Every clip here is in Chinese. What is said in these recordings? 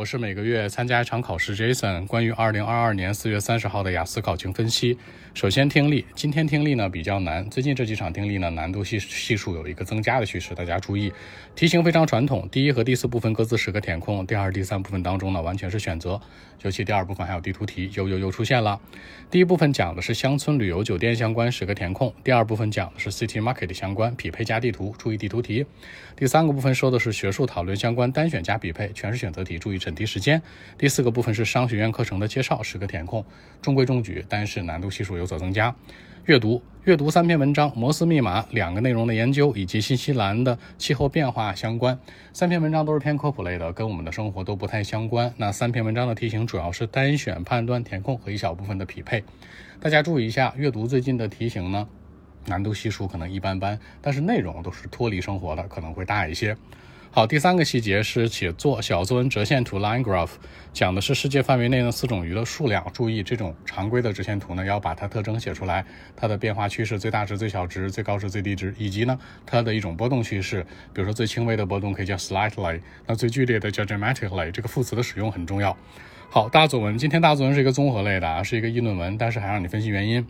我是每个月参加一场考试，Jason。关于二零二二年四月三十号的雅思考情分析，首先听力，今天听力呢比较难，最近这几场听力呢难度系系数有一个增加的趋势，大家注意。题型非常传统，第一和第四部分各自十个填空，第二、第三部分当中呢完全是选择，尤其第二部分还有地图题，又又又出现了。第一部分讲的是乡村旅游酒店相关十个填空，第二部分讲的是 City Market 相关匹配加地图，注意地图题。第三个部分说的是学术讨论相关单选加匹配，全是选择题，注意这审题时间。第四个部分是商学院课程的介绍，十个填空，中规中矩，但是难度系数有所增加。阅读，阅读三篇文章，摩斯密码两个内容的研究，以及新西兰的气候变化相关。三篇文章都是偏科普类的，跟我们的生活都不太相关。那三篇文章的题型主要是单选、判断、填空和一小部分的匹配。大家注意一下，阅读最近的题型呢，难度系数可能一般般，但是内容都是脱离生活的，可能会大一些。好，第三个细节是写作小作文折线图 line graph，讲的是世界范围内的四种鱼的数量。注意，这种常规的折线图呢，要把它特征写出来，它的变化趋势、最大值、最小值、最高值、最低值，以及呢它的一种波动趋势。比如说最轻微的波动可以叫 slightly，那最剧烈的叫 dramatically。这个副词的使用很重要。好，大作文，今天大作文是一个综合类的啊，是一个议论文，但是还让你分析原因。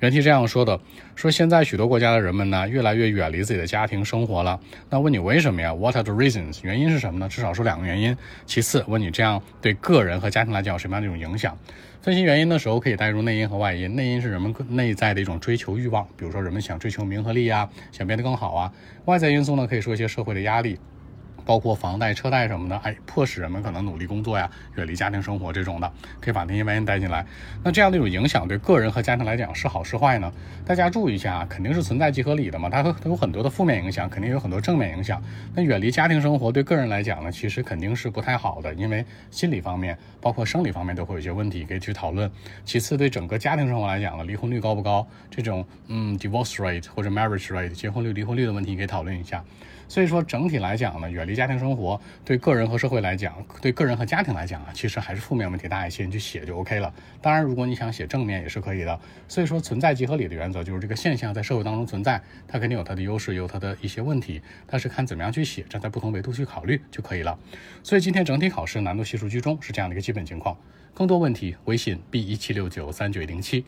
原题这样说的：说现在许多国家的人们呢，越来越远离自己的家庭生活了。那问你为什么呀？What are the reasons？原因是什么呢？至少说两个原因。其次，问你这样对个人和家庭来讲有什么样的一种影响？分析原因的时候，可以带入内因和外因。内因是人们内在的一种追求欲望，比如说人们想追求名和利呀，想变得更好啊。外在因素呢，可以说一些社会的压力。包括房贷、车贷什么的，哎，迫使人们可能努力工作呀，远离家庭生活这种的，可以把那些原因带进来。那这样的一种影响对个人和家庭来讲是好是坏呢？大家注意一下啊，肯定是存在即合理的嘛，它它有很多的负面影响，肯定有很多正面影响。那远离家庭生活对个人来讲呢，其实肯定是不太好的，因为心理方面，包括生理方面都会有一些问题可以去讨论。其次，对整个家庭生活来讲呢，离婚率高不高？这种嗯，divorce rate 或者 marriage rate 结婚率、离婚率的问题可以讨论一下。所以说整体来讲呢，远离家庭生活对个人和社会来讲，对个人和家庭来讲啊，其实还是负面问题大一些，你去写就 OK 了。当然，如果你想写正面也是可以的。所以说，存在即合理的原则就是这个现象在社会当中存在，它肯定有它的优势，有它的一些问题，但是看怎么样去写，站在不同维度去考虑就可以了。所以今天整体考试难度系数居中是这样的一个基本情况。更多问题，微信 b 一七六九三九零七。